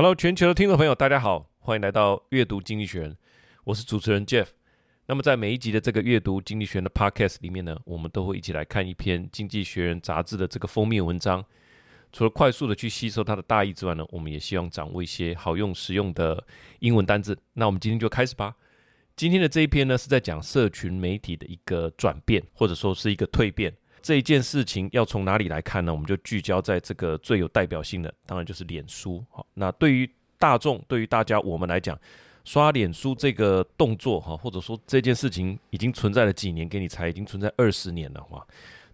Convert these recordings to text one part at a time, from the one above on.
Hello，全球的听众朋友，大家好，欢迎来到阅读经济学人，我是主持人 Jeff。那么在每一集的这个阅读经济学人的 Podcast 里面呢，我们都会一起来看一篇经济学人杂志的这个封面文章。除了快速的去吸收它的大意之外呢，我们也希望掌握一些好用实用的英文单字。那我们今天就开始吧。今天的这一篇呢，是在讲社群媒体的一个转变，或者说是一个蜕变。这件事情要从哪里来看呢？我们就聚焦在这个最有代表性的，当然就是脸书。好，那对于大众，对于大家我们来讲，刷脸书这个动作哈，或者说这件事情已经存在了几年，给你猜，已经存在二十年了哇！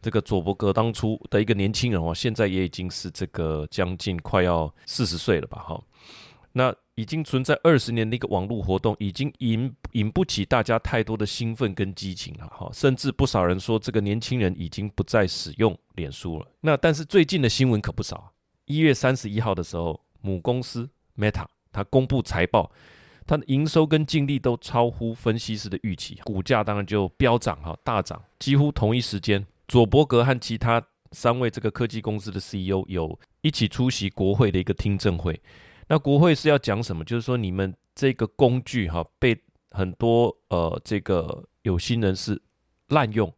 这个佐伯格当初的一个年轻人哦，现在也已经是这个将近快要四十岁了吧？哈，那。已经存在二十年的一个网络活动，已经引引不起大家太多的兴奋跟激情了哈，甚至不少人说这个年轻人已经不再使用脸书了。那但是最近的新闻可不少，一月三十一号的时候，母公司 Meta 它公布财报，它的营收跟净利都超乎分析师的预期，股价当然就飙涨哈，大涨。几乎同一时间，佐伯格和其他三位这个科技公司的 CEO 有一起出席国会的一个听证会。那国会是要讲什么？就是说你们这个工具哈被很多呃这个有心人士滥用，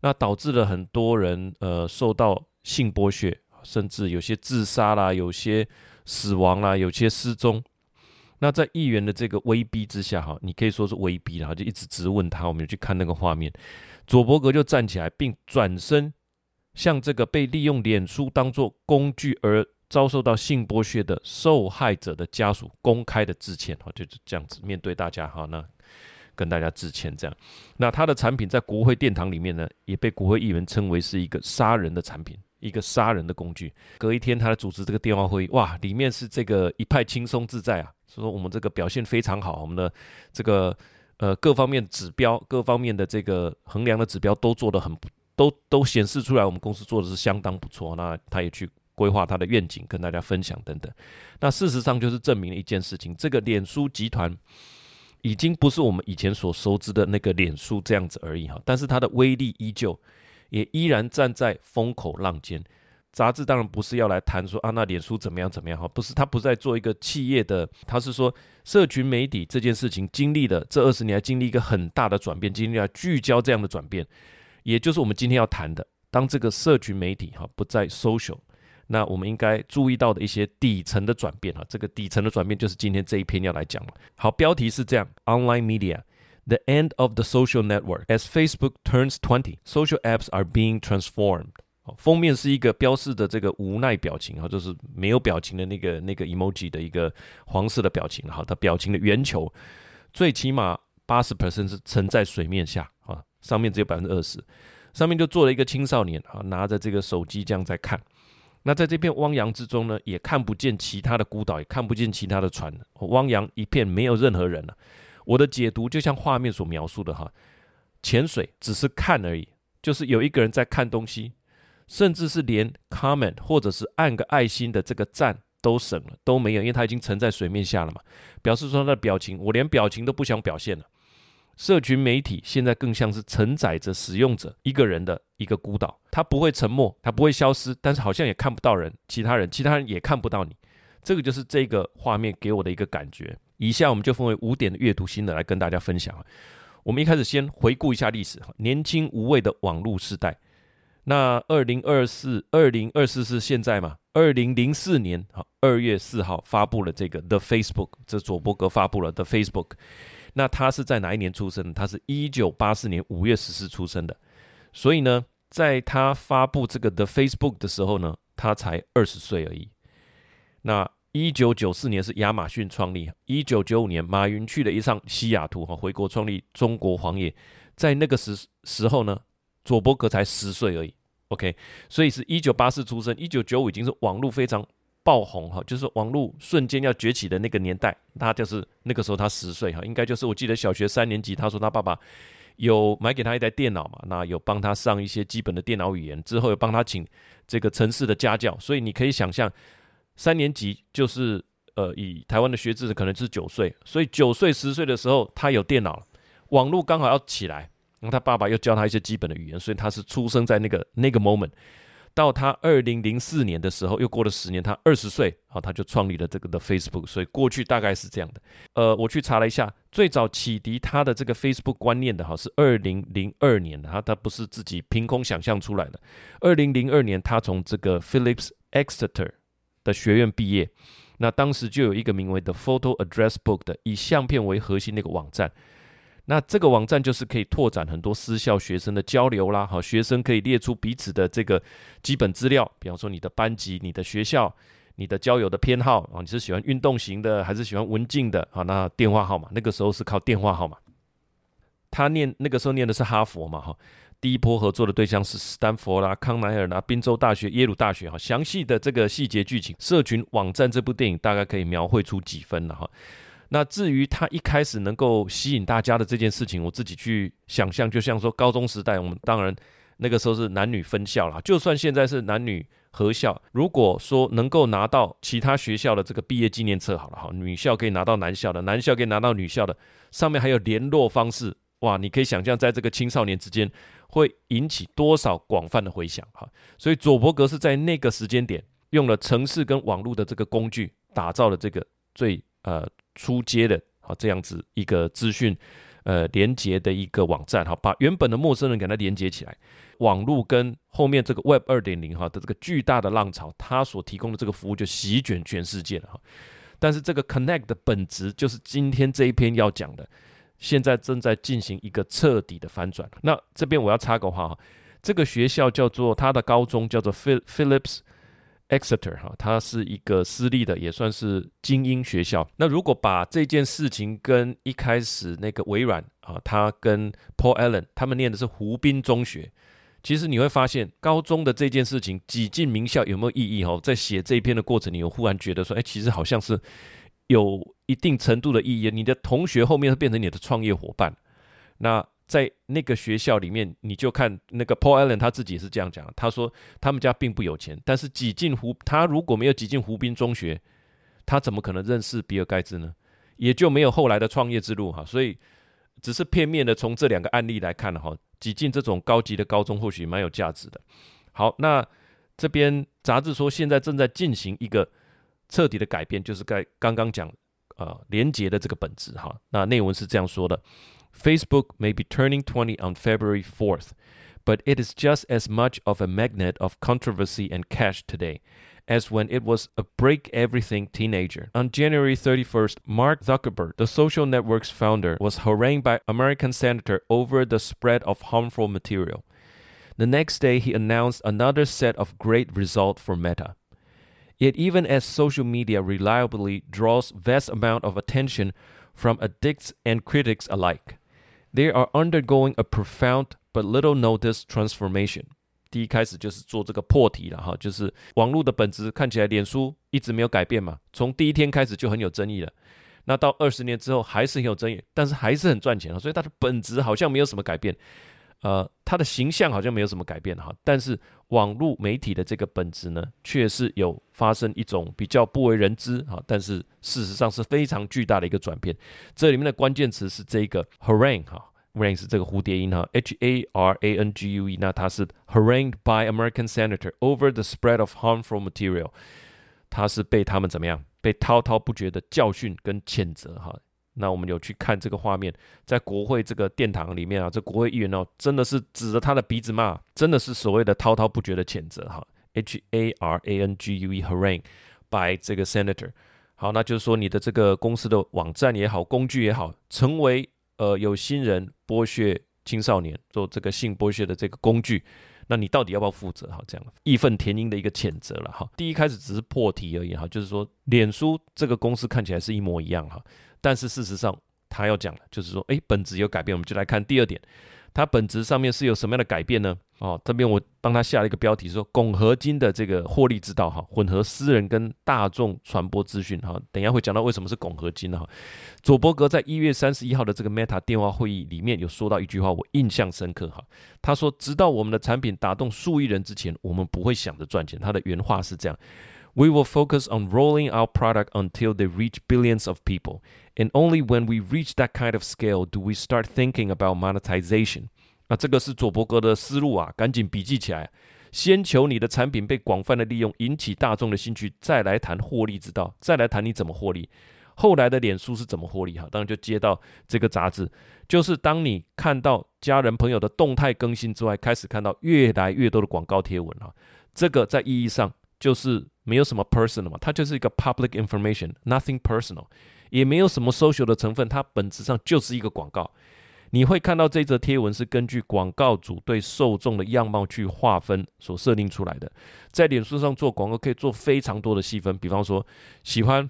那导致了很多人呃受到性剥削，甚至有些自杀啦，有些死亡啦，有些失踪。那在议员的这个威逼之下哈，你可以说是威逼了，就一直质问他。我们去看那个画面，佐伯格就站起来，并转身向这个被利用脸书当作工具而。遭受到性剥削的受害者的家属公开的致歉，哈，就是这样子面对大家，哈，那跟大家致歉，这样。那他的产品在国会殿堂里面呢，也被国会议员称为是一个杀人的产品，一个杀人的工具。隔一天，他来主持这个电话会议，哇，里面是这个一派轻松自在啊，说我们这个表现非常好，我们的这个呃各方面指标，各方面的这个衡量的指标都做得很，都都显示出来，我们公司做的是相当不错。那他也去。规划他的愿景，跟大家分享等等。那事实上就是证明了一件事情：这个脸书集团已经不是我们以前所熟知的那个脸书这样子而已哈。但是它的威力依旧，也依然站在风口浪尖。杂志当然不是要来谈说啊，那脸书怎么样怎么样哈？不是，他不是在做一个企业的，他是说社群媒体这件事情经历了这二十年来经历一个很大的转变，经历了聚焦这样的转变，也就是我们今天要谈的，当这个社群媒体哈不再 social。那我们应该注意到的一些底层的转变啊，这个底层的转变就是今天这一篇要来讲了。好，标题是这样：Online Media, the end of the social network as Facebook turns twenty, social apps are being transformed。封面是一个标示的这个无奈表情啊，就是没有表情的那个那个 emoji 的一个黄色的表情哈，它表情的圆球最起码八十 percent 是沉在水面下啊，上面只有百分之二十，上面就坐了一个青少年啊，拿着这个手机这样在看。那在这片汪洋之中呢，也看不见其他的孤岛，也看不见其他的船，汪洋一片，没有任何人了。我的解读就像画面所描述的哈，潜水只是看而已，就是有一个人在看东西，甚至是连 comment 或者是按个爱心的这个赞都省了，都没有，因为他已经沉在水面下了嘛，表示说他的表情，我连表情都不想表现了。社群媒体现在更像是承载着使用者一个人的一个孤岛，它不会沉默，它不会消失，但是好像也看不到人，其他人，其他人也看不到你，这个就是这个画面给我的一个感觉。以下我们就分为五点的阅读心得来跟大家分享。我们一开始先回顾一下历史，年轻无畏的网络时代。那二零二四，二零二四是现在嘛？二零零四年好，二月四号发布了这个 The Facebook，这佐伯格发布了 The Facebook。那他是在哪一年出生的？他是一九八四年五月十四出生的，所以呢，在他发布这个 The Facebook 的时候呢，他才二十岁而已。那一九九四年是亚马逊创立，一九九五年马云去了一趟西雅图哈，回国创立中国黄页，在那个时时候呢，佐伯格才十岁而已。OK，所以是一九八四出生，一九九五已经是网络非常。爆红哈，就是网络瞬间要崛起的那个年代，他就是那个时候他十岁哈，应该就是我记得小学三年级，他说他爸爸有买给他一台电脑嘛，那有帮他上一些基本的电脑语言，之后有帮他请这个城市的家教，所以你可以想象三年级就是呃以台湾的学制可能是九岁，所以九岁十岁的时候他有电脑了，网络刚好要起来，然后他爸爸又教他一些基本的语言，所以他是出生在那个那个 moment。到他二零零四年的时候，又过了十年，他二十岁好，他就创立了这个的 Facebook。所以过去大概是这样的。呃，我去查了一下，最早启迪他的这个 Facebook 观念的哈是二零零二年的，他他不是自己凭空想象出来的。二零零二年，他从这个 Phillips Exeter 的学院毕业，那当时就有一个名为 The Photo Address Book 的以相片为核心的一个网站。那这个网站就是可以拓展很多私校学生的交流啦，好，学生可以列出彼此的这个基本资料，比方说你的班级、你的学校、你的交友的偏好啊，你是喜欢运动型的还是喜欢文静的啊？那电话号码那个时候是靠电话号码。他念那个时候念的是哈佛嘛，哈，第一波合作的对象是斯坦福啦、康奈尔啦、宾州大学、耶鲁大学，哈，详细的这个细节剧情，社群网站这部电影大概可以描绘出几分了哈。那至于他一开始能够吸引大家的这件事情，我自己去想象，就像说高中时代，我们当然那个时候是男女分校啦，就算现在是男女合校，如果说能够拿到其他学校的这个毕业纪念册，好了哈，女校可以拿到男校的，男校可以拿到女校的，上面还有联络方式，哇，你可以想象在这个青少年之间会引起多少广泛的回响哈。所以佐伯格是在那个时间点用了城市跟网络的这个工具，打造了这个最呃。出街的啊，这样子一个资讯呃连接的一个网站哈，把原本的陌生人给它连接起来。网络跟后面这个 Web 二点零哈的这个巨大的浪潮，它所提供的这个服务就席卷全世界了哈。但是这个 Connect 的本质就是今天这一篇要讲的，现在正在进行一个彻底的翻转。那这边我要插个话哈，这个学校叫做它的高中叫做 Phillips。Exeter 哈，它是一个私立的，也算是精英学校。那如果把这件事情跟一开始那个微软啊，他跟 Paul Allen 他们念的是湖滨中学，其实你会发现高中的这件事情挤进名校有没有意义？哈，在写这一篇的过程里，我忽然觉得说，哎，其实好像是有一定程度的意义。你的同学后面会变成你的创业伙伴，那。在那个学校里面，你就看那个 Paul Allen 他自己是这样讲，他说他们家并不有钱，但是挤进湖，他如果没有挤进湖滨中学，他怎么可能认识比尔盖茨呢？也就没有后来的创业之路哈。所以只是片面的从这两个案例来看哈，挤进这种高级的高中或许蛮有价值的。好，那这边杂志说现在正在进行一个彻底的改变，就是该刚刚讲呃连结的这个本质哈。那内文是这样说的。Facebook may be turning 20 on February 4th, but it is just as much of a magnet of controversy and cash today as when it was a break everything teenager. On January 31st, Mark Zuckerberg, the social network's founder, was harangued by American senator over the spread of harmful material. The next day, he announced another set of great results for Meta. Yet even as social media reliably draws vast amount of attention from addicts and critics alike, They are undergoing a profound but little noticed transformation。第一开始就是做这个破题了哈，就是网络的本质看起来，脸书一直没有改变嘛，从第一天开始就很有争议了。那到二十年之后还是很有争议，但是还是很赚钱啊，所以它的本质好像没有什么改变。呃，他的形象好像没有什么改变哈，但是网络媒体的这个本质呢，却是有发生一种比较不为人知哈，但是事实上是非常巨大的一个转变。这里面的关键词是这个 harangue 哈，harangue 是这个蝴蝶音哈，H A R A N G U E，那它是 harangued by American senator over the spread of harmful material，它是被他们怎么样，被滔滔不绝的教训跟谴责哈。那我们有去看这个画面，在国会这个殿堂里面啊，这国会议员哦，真的是指着他的鼻子骂，真的是所谓的滔滔不绝的谴责哈。H A R A N G U E harangue by 这个 senator，好，那就是说你的这个公司的网站也好，工具也好，成为呃有心人剥削青少年做这个性剥削的这个工具，那你到底要不要负责？哈，这样义愤填膺的一个谴责了哈。第一开始只是破题而已哈，就是说脸书这个公司看起来是一模一样哈。但是事实上，他要讲的就是说，诶，本质有改变，我们就来看第二点，它本质上面是有什么样的改变呢？哦，这边我帮他下了一个标题，说汞合金的这个获利之道，哈，混合私人跟大众传播资讯，哈，等一下会讲到为什么是汞合金哈。佐伯格在一月三十一号的这个 Meta 电话会议里面有说到一句话，我印象深刻哈，他说，直到我们的产品打动数亿人之前，我们不会想着赚钱。他的原话是这样。We will focus on rolling our product until they reach billions of people, and only when we reach that kind of scale do we start thinking about monetization. 啊，这个是佐伯格的思路啊，赶紧笔记起来。 先求你的产品被广泛的利用，引起大众的兴趣，再来谈获利之道，再来谈你怎么获利。后来的脸书是怎么获利？哈，当然就接到这个杂志，就是当你看到家人朋友的动态更新之外，开始看到越来越多的广告贴文哈，这个在意义上 就是没有什么 personal 嘛，它就是一个 public information，nothing personal，也没有什么 social 的成分，它本质上就是一个广告。你会看到这则贴文是根据广告主对受众的样貌去划分所设定出来的，在脸书上做广告可以做非常多的细分，比方说喜欢。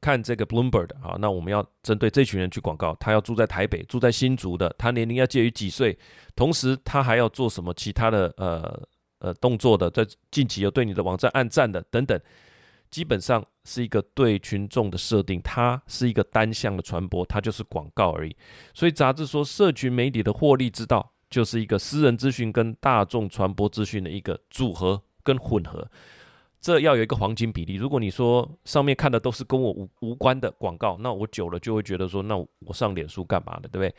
看这个 Bloomberg 啊，那我们要针对这群人去广告。他要住在台北，住在新竹的，他年龄要介于几岁？同时，他还要做什么其他的呃呃动作的？在近期有对你的网站按赞的等等，基本上是一个对群众的设定。它是一个单向的传播，它就是广告而已。所以杂志说，社群媒体的获利之道就是一个私人资讯跟大众传播资讯的一个组合跟混合。这要有一个黄金比例。如果你说上面看的都是跟我无无关的广告，那我久了就会觉得说，那我上脸书干嘛的，对不对？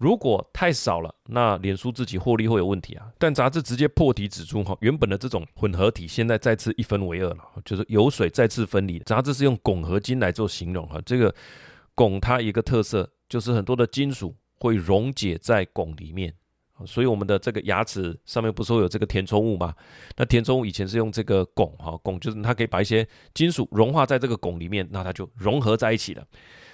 如果太少了，那脸书自己获利会有问题啊。但杂志直接破题指出，哈，原本的这种混合体现在再次一分为二了，就是油水再次分离。杂志是用汞合金来做形容，哈，这个汞它一个特色就是很多的金属会溶解在汞里面。所以我们的这个牙齿上面不是会有这个填充物吗？那填充物以前是用这个汞哈，汞就是它可以把一些金属融化在这个汞里面，那它就融合在一起了。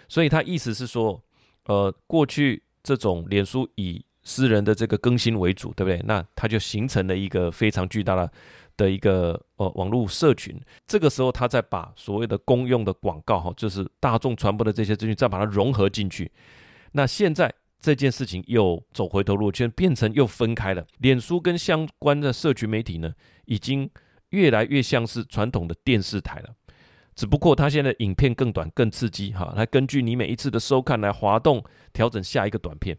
所以它意思是说，呃，过去这种脸书以私人的这个更新为主，对不对？那它就形成了一个非常巨大的的一个呃网络社群。这个时候，它再把所谓的公用的广告哈，就是大众传播的这些资讯，再把它融合进去。那现在。这件事情又走回头路，就变成又分开了。脸书跟相关的社群媒体呢，已经越来越像是传统的电视台了。只不过它现在影片更短、更刺激，哈，来根据你每一次的收看来滑动调整下一个短片，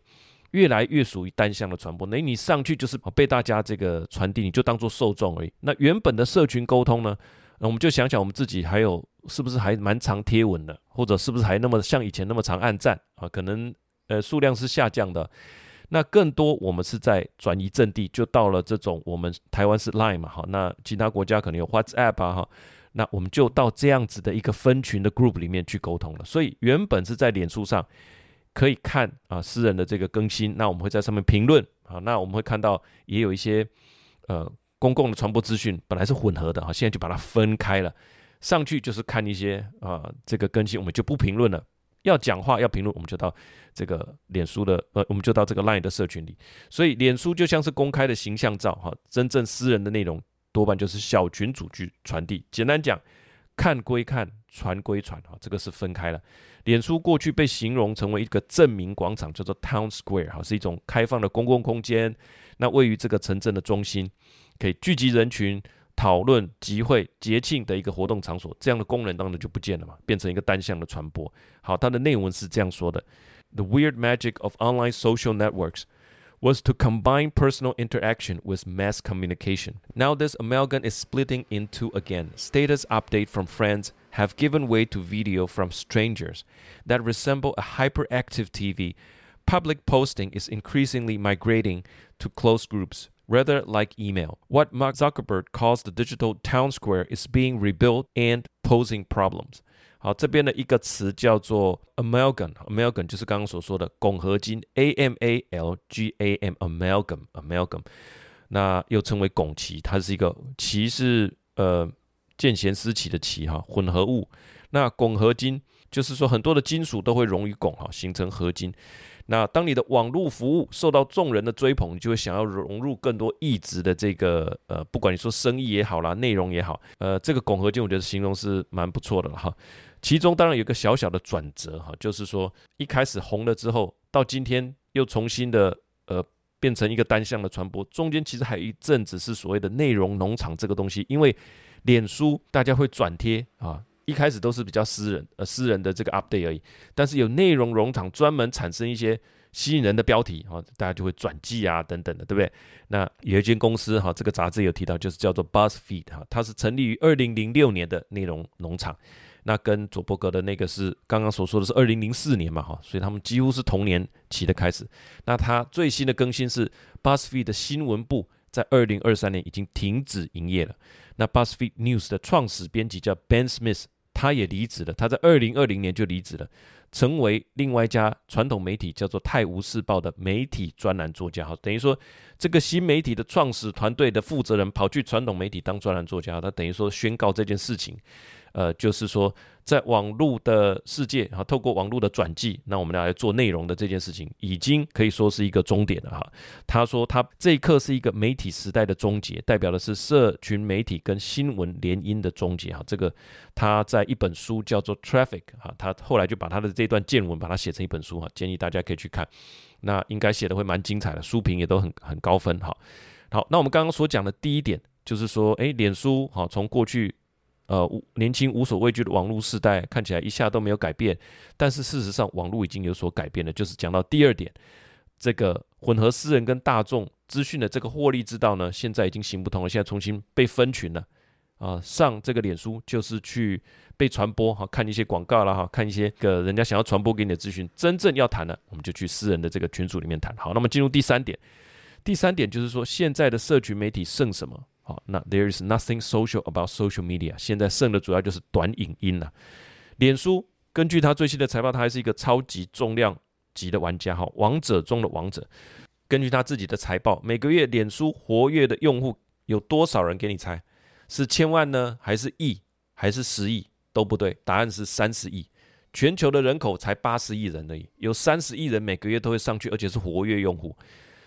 越来越属于单向的传播。那你上去就是被大家这个传递，你就当做受众而已。那原本的社群沟通呢，那我们就想想我们自己还有是不是还蛮常贴文的，或者是不是还那么像以前那么常按赞啊？可能。呃，数量是下降的，那更多我们是在转移阵地，就到了这种我们台湾是 Line 嘛，哈，那其他国家可能有 WhatsApp 啊，哈，那我们就到这样子的一个分群的 group 里面去沟通了。所以原本是在脸书上可以看啊私人的这个更新，那我们会在上面评论啊，那我们会看到也有一些呃公共的传播资讯，本来是混合的哈，现在就把它分开了，上去就是看一些啊这个更新，我们就不评论了。要讲话要评论，我们就到这个脸书的呃，我们就到这个 Line 的社群里。所以脸书就像是公开的形象照哈，真正私人的内容多半就是小群组去传递。简单讲，看归看，传归传哈，这个是分开了。脸书过去被形容成为一个镇民广场，叫做 Town Square 哈，是一种开放的公共空间，那位于这个城镇的中心，可以聚集人群。讨论、集会、节庆的一个活动场所，这样的功能当然就不见了嘛，变成一个单向的传播。好，它的内文是这样说的：The weird magic of online social networks was to combine personal interaction with mass communication. Now this amalgam is splitting into again. Status update from friends have given way to video from strangers that resemble a hyperactive TV. Public posting is increasingly migrating to closed groups. Rather like email, what Mark Zuckerberg calls the digital town square is being rebuilt and posing problems. 好，这边的一个词叫做 amalgam，amalgam 就是刚刚所说的汞合金，a m a l g a m，amalgam，amalgam，那又称为汞齐，它是一个齐是呃见贤思齐的齐哈，混合物。那汞合金就是说很多的金属都会溶于汞哈，形成合金。那当你的网络服务受到众人的追捧，你就会想要融入更多异质的这个呃，不管你说生意也好啦，内容也好，呃，这个汞合金我觉得形容是蛮不错的了哈。其中当然有个小小的转折哈，就是说一开始红了之后，到今天又重新的呃变成一个单向的传播，中间其实还有一阵子是所谓的内容农场这个东西，因为脸书大家会转贴啊。一开始都是比较私人，呃，私人的这个 update 而已。但是有内容农场专门产生一些吸引人的标题，哈，大家就会转寄啊，等等的，对不对？那有一间公司，哈，这个杂志有提到，就是叫做 BuzzFeed，哈，它是成立于二零零六年的内容农场。那跟佐伯格的那个是刚刚所说的是二零零四年嘛，哈，所以他们几乎是同年起的开始。那它最新的更新是 BuzzFeed 的新闻部在二零二三年已经停止营业了。那 BuzzFeed News 的创始编辑叫 Ben Smith，他也离职了。他在二零二零年就离职了，成为另外一家传统媒体叫做《泰晤士报》的媒体专栏作家。哈，等于说这个新媒体的创始团队的负责人跑去传统媒体当专栏作家，他等于说宣告这件事情。呃，就是说，在网络的世界，哈，透过网络的转寄，那我们来做内容的这件事情，已经可以说是一个终点了哈。他说，他这一刻是一个媒体时代的终结，代表的是社群媒体跟新闻联姻的终结哈。这个他在一本书叫做《Traffic》哈，他后来就把他的这段见闻把它写成一本书哈，建议大家可以去看。那应该写的会蛮精彩的，书评也都很很高分哈。好，那我们刚刚所讲的第一点就是说，诶，脸书哈，从过去。呃，年轻无所畏惧的网络时代看起来一下都没有改变，但是事实上网络已经有所改变了。就是讲到第二点，这个混合私人跟大众资讯的这个获利之道呢，现在已经行不通了，现在重新被分群了。啊、上这个脸书就是去被传播哈，看一些广告啦哈，看一些个人家想要传播给你的资讯。真正要谈的，我们就去私人的这个群组里面谈。好，那么进入第三点，第三点就是说，现在的社群媒体剩什么？好，那 there is nothing social about social media。现在剩的主要就是短影音了。脸书根据他最新的财报，他还是一个超级重量级的玩家，哈，王者中的王者。根据他自己的财报，每个月脸书活跃的用户有多少人？给你猜，是千万呢，还是亿，还是十亿？都不对，答案是三十亿。全球的人口才八十亿人而已，有三十亿人每个月都会上去，而且是活跃用户。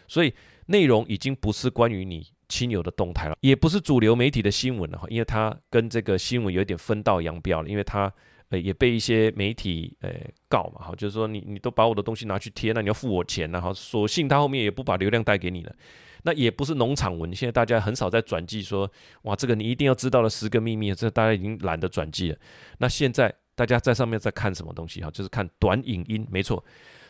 所以内容已经不是关于你。亲友的动态了，也不是主流媒体的新闻了哈，因为他跟这个新闻有点分道扬镳了，因为他呃也被一些媒体呃告嘛哈，就是说你你都把我的东西拿去贴，那你要付我钱然后，索性他后面也不把流量带给你了，那也不是农场文，现在大家很少在转寄说哇这个你一定要知道的十个秘密，这大家已经懒得转寄了。那现在大家在上面在看什么东西哈，就是看短影音，没错，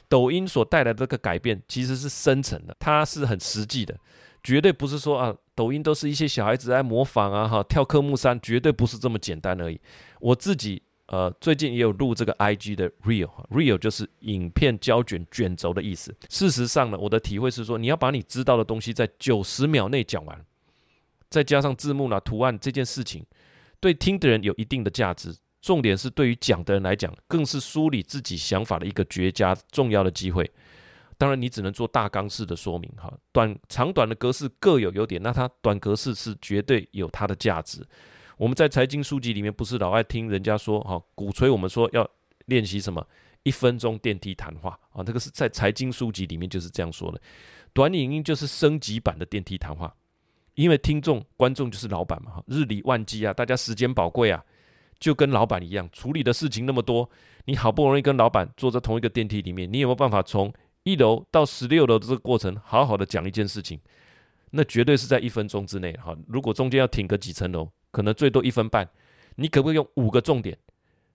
抖音所带来的这个改变其实是深层的，它是很实际的。绝对不是说啊，抖音都是一些小孩子在模仿啊，哈，跳科目三，绝对不是这么简单而已。我自己呃，最近也有录这个 IG 的 Reel，Reel 就是影片胶卷卷轴的意思。事实上呢，我的体会是说，你要把你知道的东西在九十秒内讲完，再加上字幕啦、图案这件事情，对听的人有一定的价值。重点是对于讲的人来讲，更是梳理自己想法的一个绝佳重要的机会。当然，你只能做大纲式的说明哈，短长短的格式各有优点，那它短格式是绝对有它的价值。我们在财经书籍里面不是老爱听人家说哈，鼓吹我们说要练习什么一分钟电梯谈话啊，这个是在财经书籍里面就是这样说的。短影音就是升级版的电梯谈话，因为听众观众就是老板嘛哈，日理万机啊，大家时间宝贵啊，就跟老板一样，处理的事情那么多，你好不容易跟老板坐在同一个电梯里面，你有没有办法从一楼到十六楼的这个过程，好好的讲一件事情，那绝对是在一分钟之内哈。如果中间要停个几层楼，可能最多一分半。你可不可以用五个重点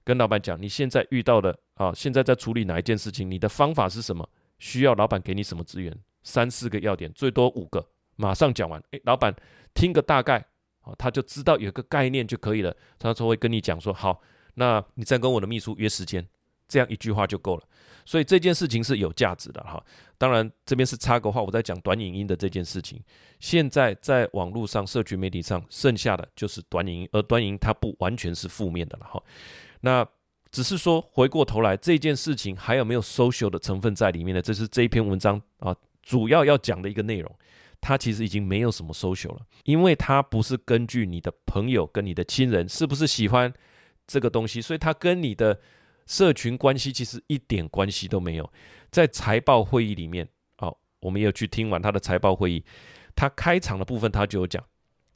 跟老板讲？你现在遇到的啊，现在在处理哪一件事情？你的方法是什么？需要老板给你什么资源？三四个要点，最多五个，马上讲完。诶，老板听个大概，啊，他就知道有个概念就可以了。他就会跟你讲说，好，那你再跟我的秘书约时间，这样一句话就够了。所以这件事情是有价值的哈，当然这边是插个话，我在讲短影音的这件事情。现在在网络上、社群媒体上，剩下的就是短影音，而短影音它不完全是负面的了哈。那只是说回过头来，这件事情还有没有 social 的成分在里面呢？这是这一篇文章啊主要要讲的一个内容。它其实已经没有什么 social 了，因为它不是根据你的朋友跟你的亲人是不是喜欢这个东西，所以它跟你的。社群关系其实一点关系都没有。在财报会议里面，哦，我们也有去听完他的财报会议。他开场的部分他就有讲，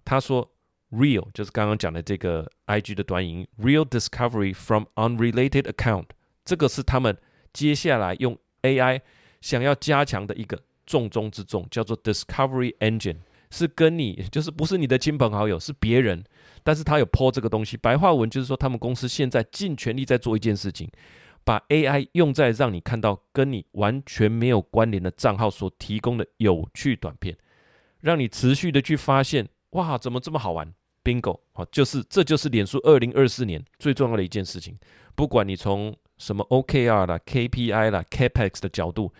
他说，Real 就是刚刚讲的这个 IG 的短语，Real discovery from unrelated account，这个是他们接下来用 AI 想要加强的一个重中之重，叫做 Discovery Engine。是跟你，就是不是你的亲朋好友，是别人，但是他有 po 这个东西。白话文就是说，他们公司现在尽全力在做一件事情，把 AI 用在让你看到跟你完全没有关联的账号所提供的有趣短片，让你持续的去发现，哇，怎么这么好玩？Bingo，好，就是这就是脸书二零二四年最重要的一件事情。不管你从什么 OKR 啦、KPI 啦、Capex 的角度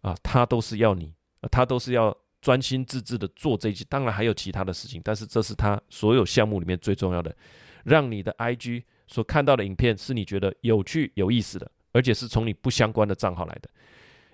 啊，它都是要你，它都是要。专心致志的做这些，当然还有其他的事情，但是这是他所有项目里面最重要的，让你的 IG 所看到的影片是你觉得有趣有意思的，而且是从你不相关的账号来的。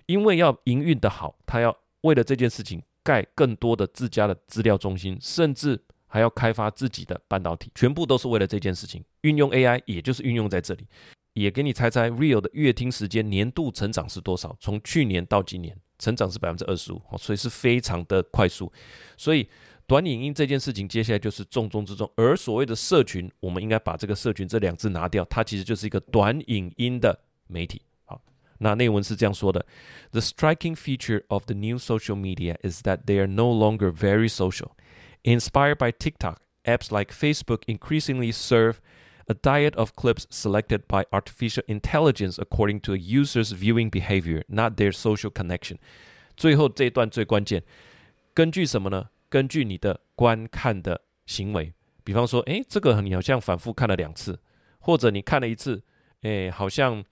因为要营运的好，他要为了这件事情盖更多的自家的资料中心，甚至还要开发自己的半导体，全部都是为了这件事情。运用 AI 也就是运用在这里，也给你猜猜 Real 的月听时间年度成长是多少？从去年到今年。成长是百分之二十五，所以是非常的快速。所以短影音这件事情，接下来就是重中之重。而所谓的社群，我们应该把这个“社群”这两字拿掉，它其实就是一个短影音的媒体。好，那内文是这样说的：The striking feature of the new social media is that they are no longer very social. Inspired by TikTok, apps like Facebook increasingly serve A diet of clips selected by artificial intelligence according to a user's viewing behavior, not their social connection。最后这一段最关键，根据什么呢？根据你的观看的行为。比方说，诶，这个你好像反复看了两次，或者你看了一次，诶，好像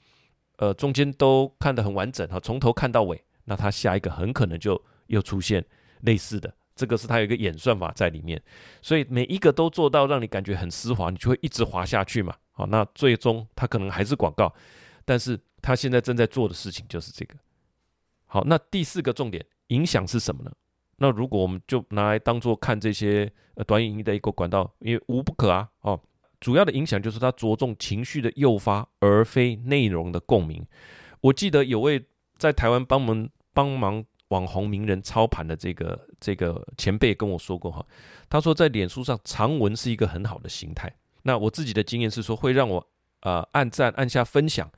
呃中间都看得很完整哈，从头看到尾，那它下一个很可能就又出现类似的。这个是它有一个演算法在里面，所以每一个都做到让你感觉很丝滑，你就会一直滑下去嘛。好，那最终它可能还是广告，但是它现在正在做的事情就是这个。好，那第四个重点影响是什么呢？那如果我们就拿来当做看这些呃短影音的一个管道，因为无不可啊。哦，主要的影响就是它着重情绪的诱发，而非内容的共鸣。我记得有位在台湾帮忙帮忙。网红名人操盘的这个这个前辈跟我说过哈，他说在脸书上长文是一个很好的形态。那我自己的经验是说，会让我呃按赞按下分享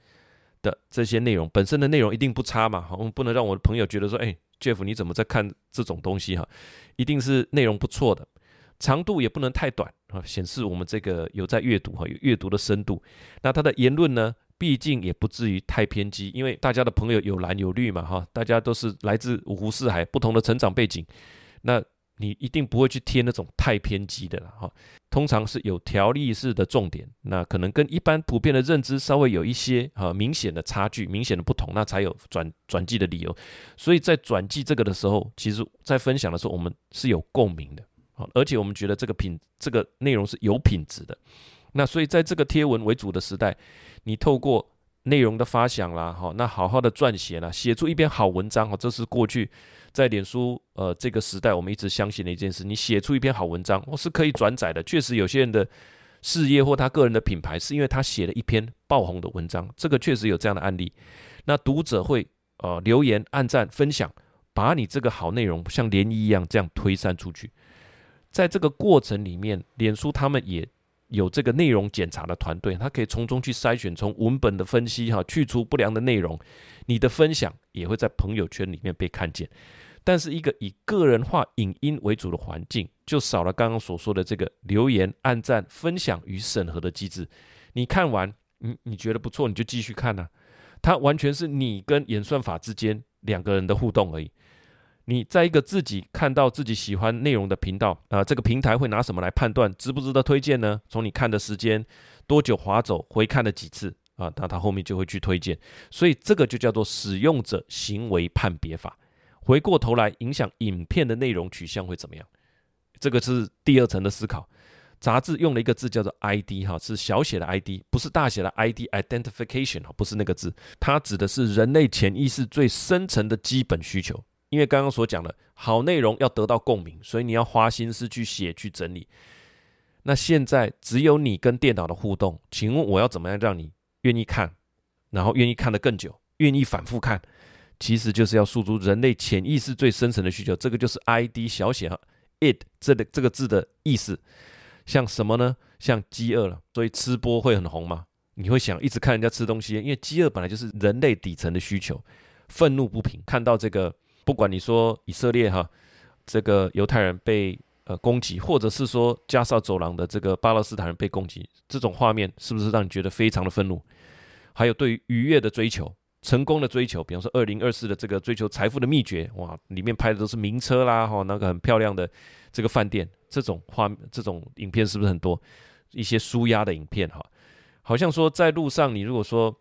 的这些内容本身的内容一定不差嘛，我们不能让我的朋友觉得说，哎，Jeff 你怎么在看这种东西哈？一定是内容不错的，长度也不能太短啊，显示我们这个有在阅读哈，有阅读的深度。那他的言论呢？毕竟也不至于太偏激，因为大家的朋友有蓝有绿嘛，哈，大家都是来自五湖四海不同的成长背景，那你一定不会去贴那种太偏激的了，哈。通常是有条理式的重点，那可能跟一般普遍的认知稍微有一些啊明显的差距、明显的不同，那才有转转寄的理由。所以在转寄这个的时候，其实在分享的时候，我们是有共鸣的，好，而且我们觉得这个品这个内容是有品质的。那所以在这个贴文为主的时代，你透过内容的发想啦，哈，那好好的撰写啦，写出一篇好文章哈，这是过去在脸书呃这个时代我们一直相信的一件事。你写出一篇好文章，我是可以转载的。确实有些人的事业或他个人的品牌，是因为他写了一篇爆红的文章，这个确实有这样的案例。那读者会呃留言、按赞、分享，把你这个好内容像涟漪一样这样推散出去。在这个过程里面，脸书他们也。有这个内容检查的团队，他可以从中去筛选，从文本的分析哈，去除不良的内容。你的分享也会在朋友圈里面被看见。但是一个以个人化影音为主的环境，就少了刚刚所说的这个留言、按赞、分享与审核的机制。你看完，你你觉得不错，你就继续看呐、它完全是你跟演算法之间两个人的互动而已。你在一个自己看到自己喜欢内容的频道啊，这个平台会拿什么来判断值不值得推荐呢？从你看的时间多久划走，回看了几次啊，那他后面就会去推荐。所以这个就叫做使用者行为判别法。回过头来影响影片的内容取向会怎么样？这个是第二层的思考。杂志用了一个字叫做 ID 哈，是小写的 ID，不是大写的 ID，identification 哈，不是那个字，它指的是人类潜意识最深层的基本需求。因为刚刚所讲的好内容要得到共鸣，所以你要花心思去写、去整理。那现在只有你跟电脑的互动，请问我要怎么样让你愿意看，然后愿意看得更久，愿意反复看？其实就是要诉诸人类潜意识最深层的需求，这个就是 ID 小写 it 这个这个字的意思。像什么呢？像饥饿了，所以吃播会很红吗？你会想一直看人家吃东西，因为饥饿本来就是人类底层的需求，愤怒不平，看到这个。不管你说以色列哈，这个犹太人被呃攻击，或者是说加沙走廊的这个巴勒斯坦人被攻击，这种画面是不是让你觉得非常的愤怒？还有对于愉悦的追求、成功的追求，比方说二零二四的这个追求财富的秘诀，哇，里面拍的都是名车啦，哈，那个很漂亮的这个饭店，这种画这种影片是不是很多？一些舒压的影片哈，好像说在路上你如果说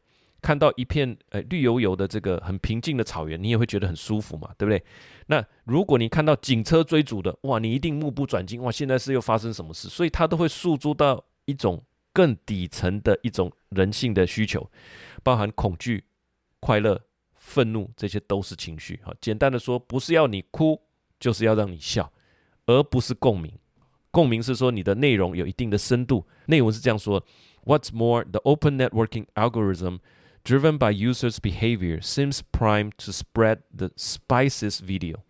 看到一片呃绿油油的这个很平静的草原，你也会觉得很舒服嘛，对不对？那如果你看到警车追逐的，哇，你一定目不转睛，哇，现在是又发生什么事？所以它都会诉诸到一种更底层的一种人性的需求，包含恐惧、快乐、愤怒，这些都是情绪。哈，简单的说，不是要你哭，就是要让你笑，而不是共鸣。共鸣是说你的内容有一定的深度。内容是这样说：What's more, the open networking algorithm driven by users' behavior seems primed to spread the spiciest video.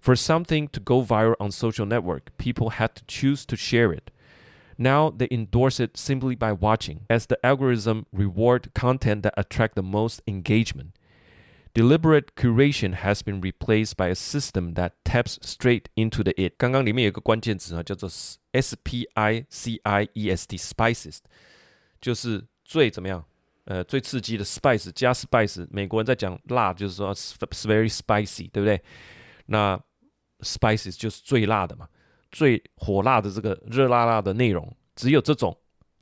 For something to go viral on social network, people had to choose to share it. Now they endorse it simply by watching, as the algorithm reward content that attract the most engagement. Deliberate curation has been replaced by a system that taps straight into the it。刚刚里面有一个关键词啊，叫做 S P I C I E S T，spiciest，就是最怎么样？ 呃，最刺激的 spice 加 spice，美国人在讲辣，就是说 very spicy，对不对？那 spices 就是最辣的嘛，最火辣的这个热辣辣的内容，只有这种。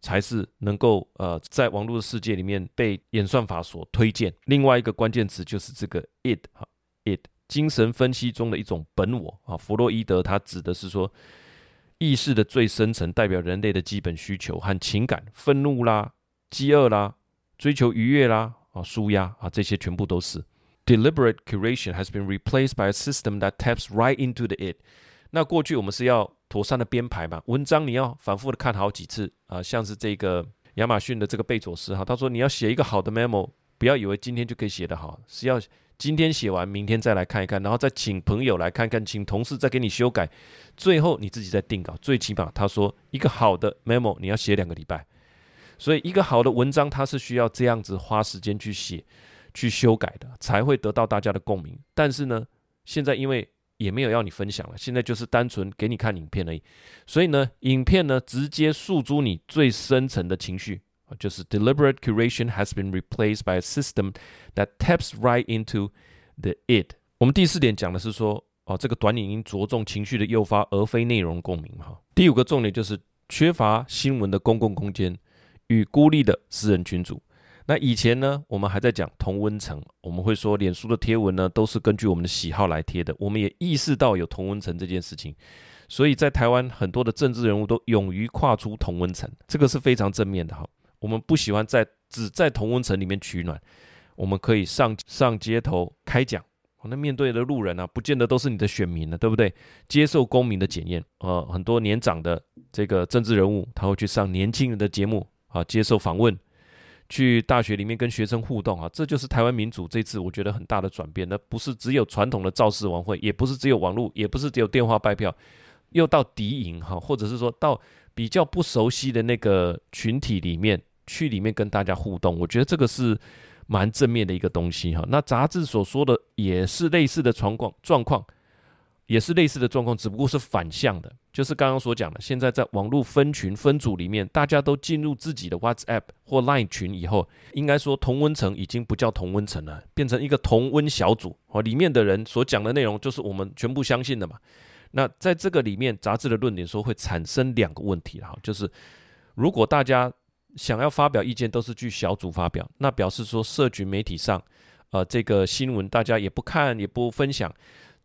才是能够呃，在网络的世界里面被演算法所推荐。另外一个关键词就是这个 id 哈 id，精神分析中的一种本我啊。弗洛伊德他指的是说，意识的最深层代表人类的基本需求和情感，愤怒啦、饥饿啦、追求愉悦啦啊、舒压啊，这些全部都是。Deliberate curation has been replaced by a system that taps right into the it。那过去我们是要妥善的编排嘛，文章你要反复的看好几次啊、像是这个亚马逊的这个贝佐斯哈，他说你要写一个好的 memo，不要以为今天就可以写得好，是要今天写完，明天再来看一看，然后再请朋友来看看，请同事再给你修改，最后你自己再定稿。最起码他说一个好的 memo 你要写两个礼拜，所以一个好的文章它是需要这样子花时间去写、去修改的，才会得到大家的共鸣。但是呢，现在因为也没有要你分享了，现在就是单纯给你看影片而已。所以呢，影片呢直接诉诸你最深层的情绪，就是 deliberate curation has been replaced by a system that taps right into the it。我们第四点讲的是说，哦，这个短影音着重情绪的诱发，而非内容共鸣。哈，第五个重点就是缺乏新闻的公共空间与孤立的私人群组。那以前呢，我们还在讲同温层，我们会说脸书的贴文呢都是根据我们的喜好来贴的。我们也意识到有同温层这件事情，所以在台湾很多的政治人物都勇于跨出同温层，这个是非常正面的哈。我们不喜欢在只在同温层里面取暖，我们可以上上街头开讲，那面对的路人呢、啊，不见得都是你的选民呢，对不对？接受公民的检验，呃，很多年长的这个政治人物，他会去上年轻人的节目啊，接受访问。去大学里面跟学生互动啊，这就是台湾民主这次我觉得很大的转变。那不是只有传统的造势晚会，也不是只有网络，也不是只有电话拜票，又到敌营哈，或者是说到比较不熟悉的那个群体里面去里面跟大家互动。我觉得这个是蛮正面的一个东西哈。那杂志所说的也是类似的状况状况。也是类似的状况，只不过是反向的，就是刚刚所讲的。现在在网络分群分组里面，大家都进入自己的 WhatsApp 或 Line 群以后，应该说同温层已经不叫同温层了，变成一个同温小组。哦，里面的人所讲的内容就是我们全部相信的嘛。那在这个里面，杂志的论点说会产生两个问题哈，就是如果大家想要发表意见都是去小组发表，那表示说社群媒体上，呃，这个新闻大家也不看也不分享。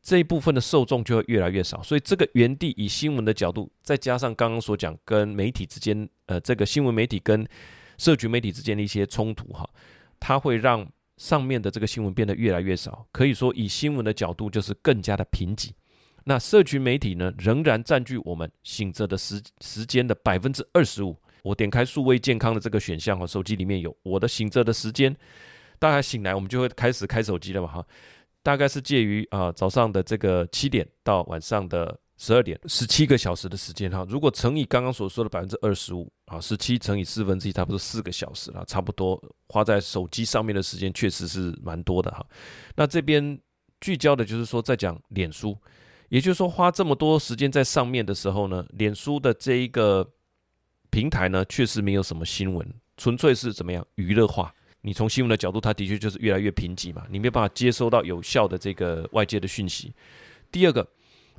这一部分的受众就会越来越少，所以这个原地以新闻的角度，再加上刚刚所讲跟媒体之间，呃，这个新闻媒体跟社群媒体之间的一些冲突，哈，它会让上面的这个新闻变得越来越少。可以说，以新闻的角度就是更加的贫瘠。那社群媒体呢，仍然占据我们醒着的时时间的百分之二十五。我点开数位健康的这个选项，哈，手机里面有我的醒着的时间，大家醒来，我们就会开始开手机了嘛，哈。大概是介于啊早上的这个七点到晚上的十二点，十七个小时的时间哈。如果乘以刚刚所说的百分之二十五啊，十七乘以四分之一，差不多四个小时了，差不多花在手机上面的时间确实是蛮多的哈。那这边聚焦的就是说，在讲脸书，也就是说花这么多时间在上面的时候呢，脸书的这一个平台呢，确实没有什么新闻，纯粹是怎么样娱乐化。你从新闻的角度，它的确就是越来越贫瘠嘛，你没办法接收到有效的这个外界的讯息。第二个，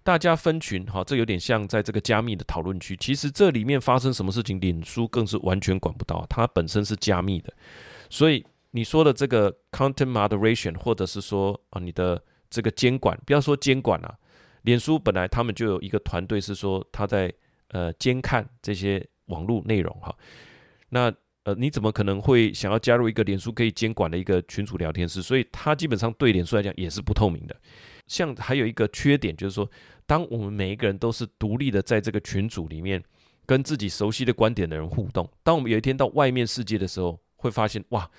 大家分群，哈，这有点像在这个加密的讨论区，其实这里面发生什么事情，脸书更是完全管不到，它本身是加密的，所以你说的这个 content moderation，或者是说啊你的这个监管，不要说监管啊，脸书本来他们就有一个团队是说他在呃监看这些网络内容哈。那呃你怎么可能会想要加入一个脸书可以监管的一个群组聊天室？所以它基本上对脸书来讲也是不透明的。像还有一个缺点就是说，当我们每一个人都是独立的在这个群组里面跟自己熟悉的观点的人互动，当我们有一天到外面世界的时候，会发现哇。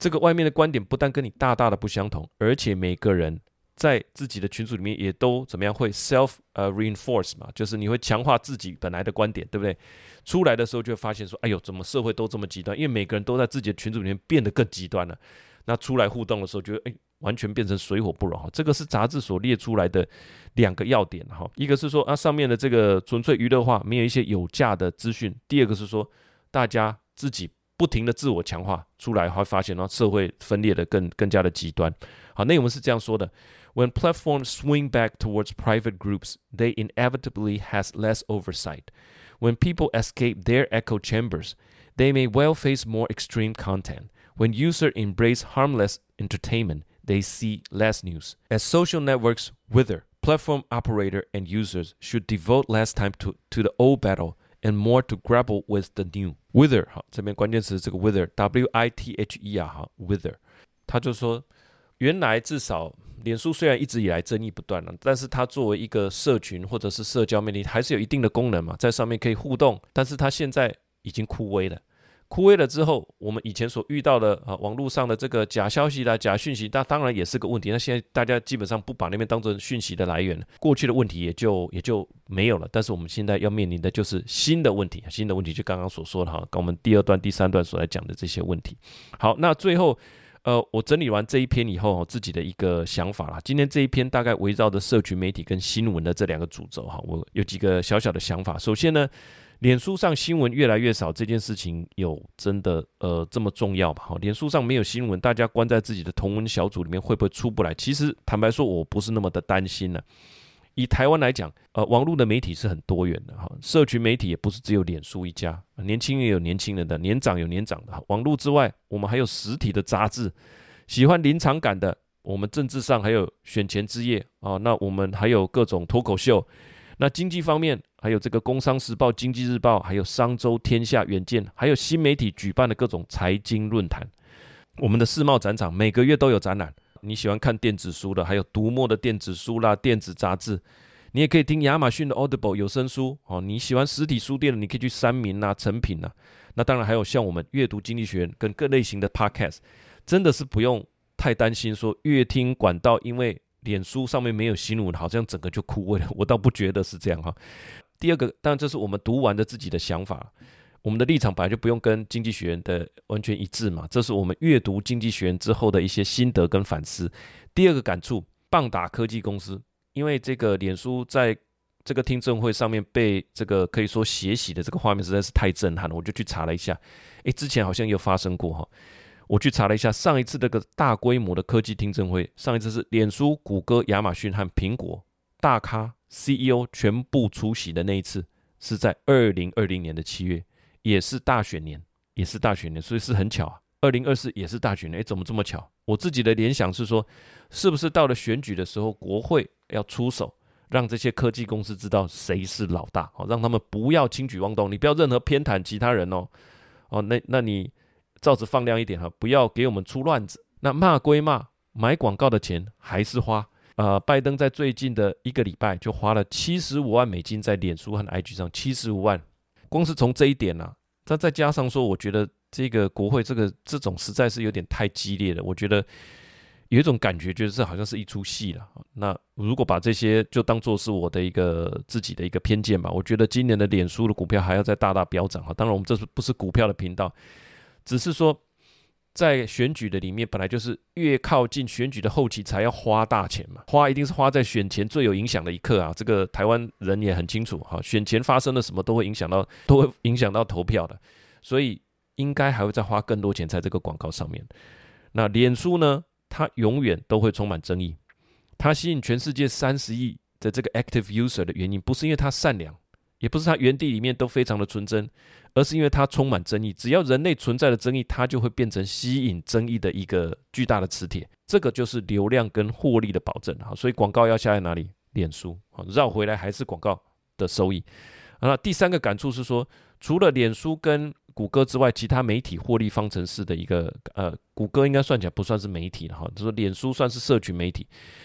这个外面的观点不但跟你大大的不相同，而且每个人在自己的群组里面也都怎么样会 self 呃 reinforce 嘛，就是你会强化自己本来的观点，对不对？出来的时候就会发现说，哎呦，怎么社会都这么极端？因为每个人都在自己的群组里面变得更极端了。那出来互动的时候，觉得哎，完全变成水火不容哈。这个是杂志所列出来的两个要点哈。一个是说啊，上面的这个纯粹娱乐化，没有一些有价的资讯；第二个是说，大家自己。不停的自我强化出来，会发现呢，社会分裂的更更加的极端。好，内容是这样说的 ：When platforms swing back towards private groups, they inevitably has less oversight. When people escape their echo chambers, they may well face more extreme content. When users embrace harmless entertainment, they see less news. As social networks wither, platform operator and users should devote less time to to the old battle. And more to grapple with the new wither 哈，这边关键词这个 wither，W I T H E R 哈，wither，他就说，原来至少 脸书虽然一直以来争议不断了，但是它作为一个社群或者是社交媒体，还是有一定的功能嘛，在上面可以互动，但是它现在已经枯萎了。枯萎了之后，我们以前所遇到的啊，网络上的这个假消息啦、假讯息，那当然也是个问题。那现在大家基本上不把那边当做讯息的来源，过去的问题也就也就没有了。但是我们现在要面临的就是新的问题，新的问题就刚刚所说的哈，跟我们第二段、第三段所来讲的这些问题。好，那最后呃，我整理完这一篇以后，自己的一个想法啦。今天这一篇大概围绕着社群媒体跟新闻的这两个主轴哈，我有几个小小的想法。首先呢。脸书上新闻越来越少，这件事情有真的呃这么重要吗？哈，脸书上没有新闻，大家关在自己的同文小组里面会不会出不来？其实坦白说，我不是那么的担心呢、啊。以台湾来讲，呃，网络的媒体是很多元的哈，社群媒体也不是只有脸书一家，年轻人有年轻人的，年长有年长的。网络之外，我们还有实体的杂志，喜欢临场感的，我们政治上还有选前之夜啊，那我们还有各种脱口秀。那经济方面，还有这个《工商时报》《经济日报》，还有《商周》《天下》《远见》，还有新媒体举办的各种财经论坛。我们的世贸展场每个月都有展览。你喜欢看电子书的，还有读墨的电子书啦、电子杂志。你也可以听亚马逊的 Audible 有声书哦。你喜欢实体书店的，你可以去三民啊、诚品啊。那当然还有像我们阅读经济学跟各类型的 Podcast，真的是不用太担心说阅听管道，因为。脸书上面没有新闻，好像整个就枯萎了。我倒不觉得是这样哈。第二个，当然这是我们读完的自己的想法，我们的立场本来就不用跟经济学院的完全一致嘛。这是我们阅读经济学院之后的一些心得跟反思。第二个感触，棒打科技公司，因为这个脸书在这个听证会上面被这个可以说血洗的这个画面实在是太震撼了，我就去查了一下，诶，之前好像有发生过哈。我去查了一下，上一次这个大规模的科技听证会，上一次是脸书、谷歌、亚马逊和苹果大咖 CEO 全部出席的那一次，是在二零二零年的七月，也是大选年，也是大选年，所以是很巧啊。二零二四也是大选年，诶，怎么这么巧？我自己的联想是说，是不是到了选举的时候，国会要出手，让这些科技公司知道谁是老大，哦，让他们不要轻举妄动，你不要任何偏袒其他人哦，哦，那那你。罩子放亮一点哈，不要给我们出乱子。那骂归骂，买广告的钱还是花。呃，拜登在最近的一个礼拜就花了七十五万美金在脸书和 IG 上，七十五万。光是从这一点呢、啊，再再加上说，我觉得这个国会这个这种实在是有点太激烈了。我觉得有一种感觉，就是好像是一出戏了。那如果把这些就当做是我的一个自己的一个偏见吧，我觉得今年的脸书的股票还要再大大飙涨啊。当然，我们这是不是股票的频道？只是说，在选举的里面，本来就是越靠近选举的后期才要花大钱嘛，花一定是花在选前最有影响的一刻啊。这个台湾人也很清楚哈，选前发生了什么都会影响到，都会影响到投票的，所以应该还会再花更多钱在这个广告上面。那脸书呢，它永远都会充满争议。它吸引全世界三十亿的这个 active user 的原因，不是因为它善良，也不是它原地里面都非常的纯真。而是因为它充满争议。只要人类存在的争议，它就会变成吸引争议的一个巨大的磁铁。这个就是流量跟获利的保证哈。所以广告要下在哪里？脸书。好，绕回来还是广告的收益。那第三个感触是说，除了脸书跟谷歌之外，其他媒体获利方程式的一个呃，谷歌应该算起来不算是媒体了哈，就是脸书算是社群媒体，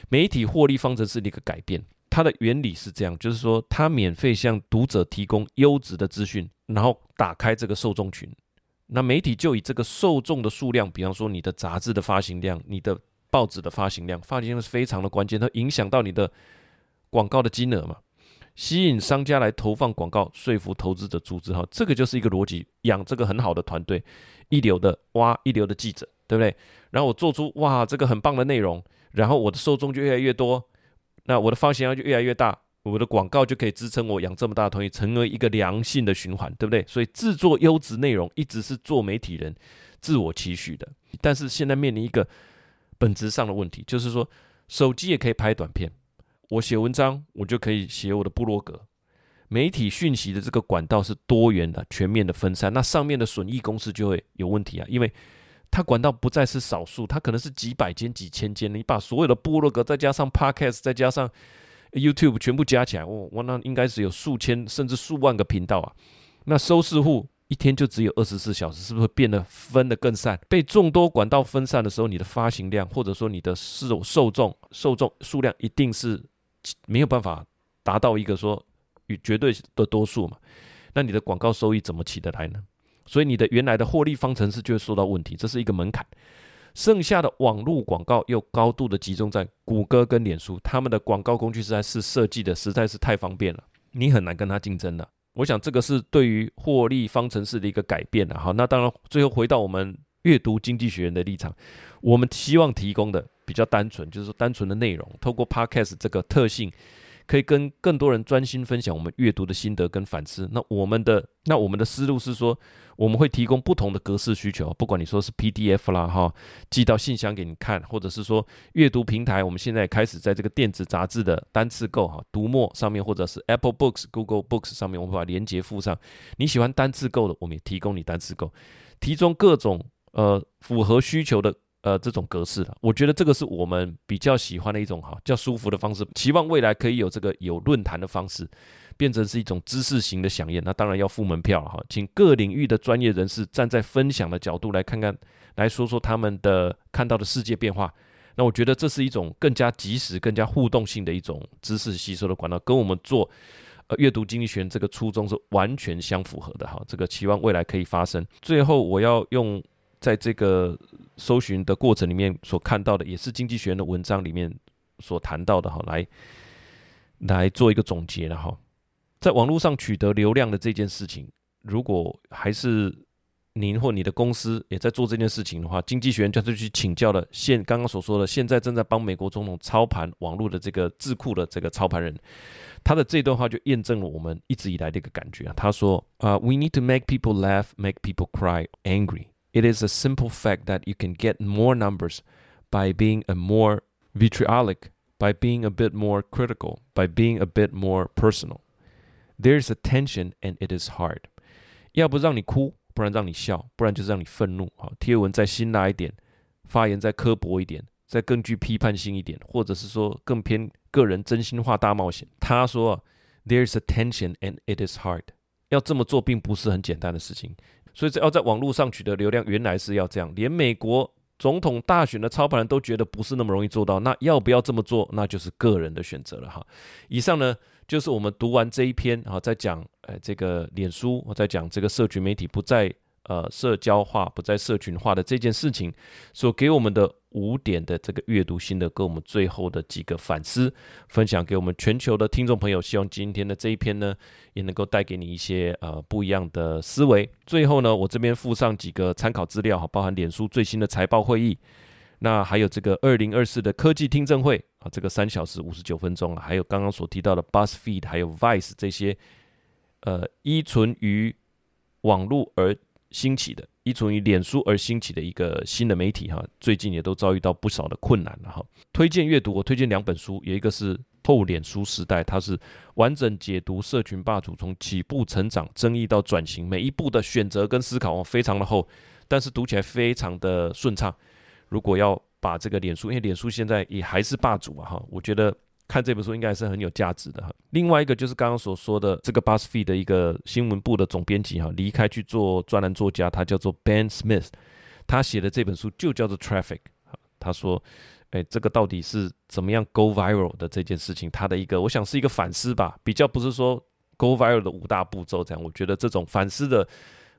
媒体获利方程式的一个改变。它的原理是这样，就是说它免费向读者提供优质的资讯，然后打开这个受众群。那媒体就以这个受众的数量，比方说你的杂志的发行量、你的报纸的发行量，发行量是非常的关键，它影响到你的广告的金额嘛。吸引商家来投放广告，说服投资者注资哈，这个就是一个逻辑。养这个很好的团队，一流的挖一流的记者，对不对？然后我做出哇这个很棒的内容，然后我的受众就越来越多，那我的发行量就越来越大，我的广告就可以支撑我养这么大的团队，成为一个良性的循环，对不对？所以制作优质内容一直是做媒体人自我期许的，但是现在面临一个本质上的问题，就是说手机也可以拍短片。我写文章，我就可以写我的部落格。媒体讯息的这个管道是多元的、全面的分散，那上面的损益公司就会有问题啊，因为它管道不再是少数，它可能是几百间、几千间。你把所有的部落格再加上 Podcast，再加上 YouTube 全部加起来，我我那应该是有数千甚至数万个频道啊。那收视户一天就只有二十四小时，是不是会变得分得更散？被众多管道分散的时候，你的发行量或者说你的受受众受众数量一定是。没有办法达到一个说与绝对的多数嘛？那你的广告收益怎么起得来呢？所以你的原来的获利方程式就会受到问题，这是一个门槛。剩下的网络广告又高度的集中在谷歌跟脸书，他们的广告工具实在是设计的实在是太方便了，你很难跟他竞争了。我想这个是对于获利方程式的一个改变了。好，那当然最后回到我们阅读经济学人的立场，我们希望提供的。比较单纯，就是说单纯的内容，透过 Podcast 这个特性，可以跟更多人专心分享我们阅读的心得跟反思。那我们的那我们的思路是说，我们会提供不同的格式需求，不管你说是 PDF 啦哈，寄到信箱给你看，或者是说阅读平台，我们现在开始在这个电子杂志的单次购哈读墨上面，或者是 Apple Books、Google Books 上面，我们把连接附上。你喜欢单次购的，我们也提供你单次购，提供各种呃符合需求的。呃，这种格式的，我觉得这个是我们比较喜欢的一种哈，较舒服的方式。期望未来可以有这个有论坛的方式，变成是一种知识型的响应。那当然要付门票了哈，请各领域的专业人士站在分享的角度来看看，来说说他们的看到的世界变化。那我觉得这是一种更加及时、更加互动性的一种知识吸收的管道，跟我们做呃阅读经济学这个初衷是完全相符合的哈。这个期望未来可以发生。最后，我要用。在这个搜寻的过程里面所看到的，也是经济学人的文章里面所谈到的哈，来来做一个总结了哈。在网络上取得流量的这件事情，如果还是您或你的公司也在做这件事情的话，经济学人就是去请教了现刚刚所说的，现在正在帮美国总统操盘网络的这个智库的这个操盘人，他的这段话就验证了我们一直以来的一个感觉啊。他说啊，We need to make people laugh, make people cry, angry. It is a simple fact that you can get more numbers by being a more vitriolic, by being a bit more critical, by being a bit more personal. There's a tension and it is hard. 要不让你哭，不然让你笑，不然就是让你愤怒。好，贴文再辛辣一点，发言再刻薄一点，再更具批判性一点，或者是说更偏个人真心话大冒险。他说，There's a tension and it is hard. 要这么做并不是很简单的事情。 所以，这要在网络上取得流量，原来是要这样。连美国总统大选的操盘人都觉得不是那么容易做到。那要不要这么做，那就是个人的选择了哈。以上呢，就是我们读完这一篇啊，在讲呃这个脸书，我在讲这个社群媒体不再呃社交化、不再社群化的这件事情，所给我们的。五点的这个阅读心得，跟我们最后的几个反思，分享给我们全球的听众朋友。希望今天的这一篇呢，也能够带给你一些呃不一样的思维。最后呢，我这边附上几个参考资料哈，包含脸书最新的财报会议，那还有这个二零二四的科技听证会啊，这个三小时五十九分钟啊，还有刚刚所提到的 BuzzFeed 还有 Vice 这些呃依存于网络而兴起的。依存于脸书而兴起的一个新的媒体哈，最近也都遭遇到不少的困难了哈。推荐阅读，我推荐两本书，有一个是后脸书时代，它是完整解读社群霸主从起步、成长、争议到转型每一步的选择跟思考哦，非常的厚，但是读起来非常的顺畅。如果要把这个脸书，因为脸书现在也还是霸主啊哈，我觉得。看这本书应该还是很有价值的哈。另外一个就是刚刚所说的这个 BuzzFeed 的一个新闻部的总编辑哈，离开去做专栏作家，他叫做 Ben Smith，他写的这本书就叫做 Traffic。他说，哎，这个到底是怎么样 Go Viral 的这件事情，他的一个我想是一个反思吧，比较不是说 Go Viral 的五大步骤这样。我觉得这种反思的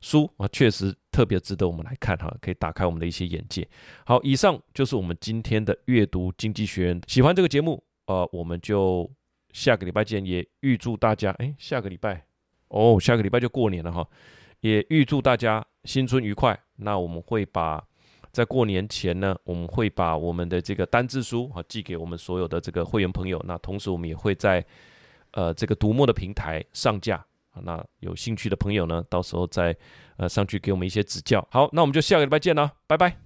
书啊，确实特别值得我们来看哈，可以打开我们的一些眼界。好，以上就是我们今天的阅读经济学人。喜欢这个节目。呃，我们就下个礼拜见，也预祝大家，哎，下个礼拜，哦，下个礼拜就过年了哈，也预祝大家新春愉快。那我们会把在过年前呢，我们会把我们的这个单字书啊寄给我们所有的这个会员朋友。那同时我们也会在呃这个读墨的平台上架，那有兴趣的朋友呢，到时候再呃上去给我们一些指教。好，那我们就下个礼拜见了，拜拜。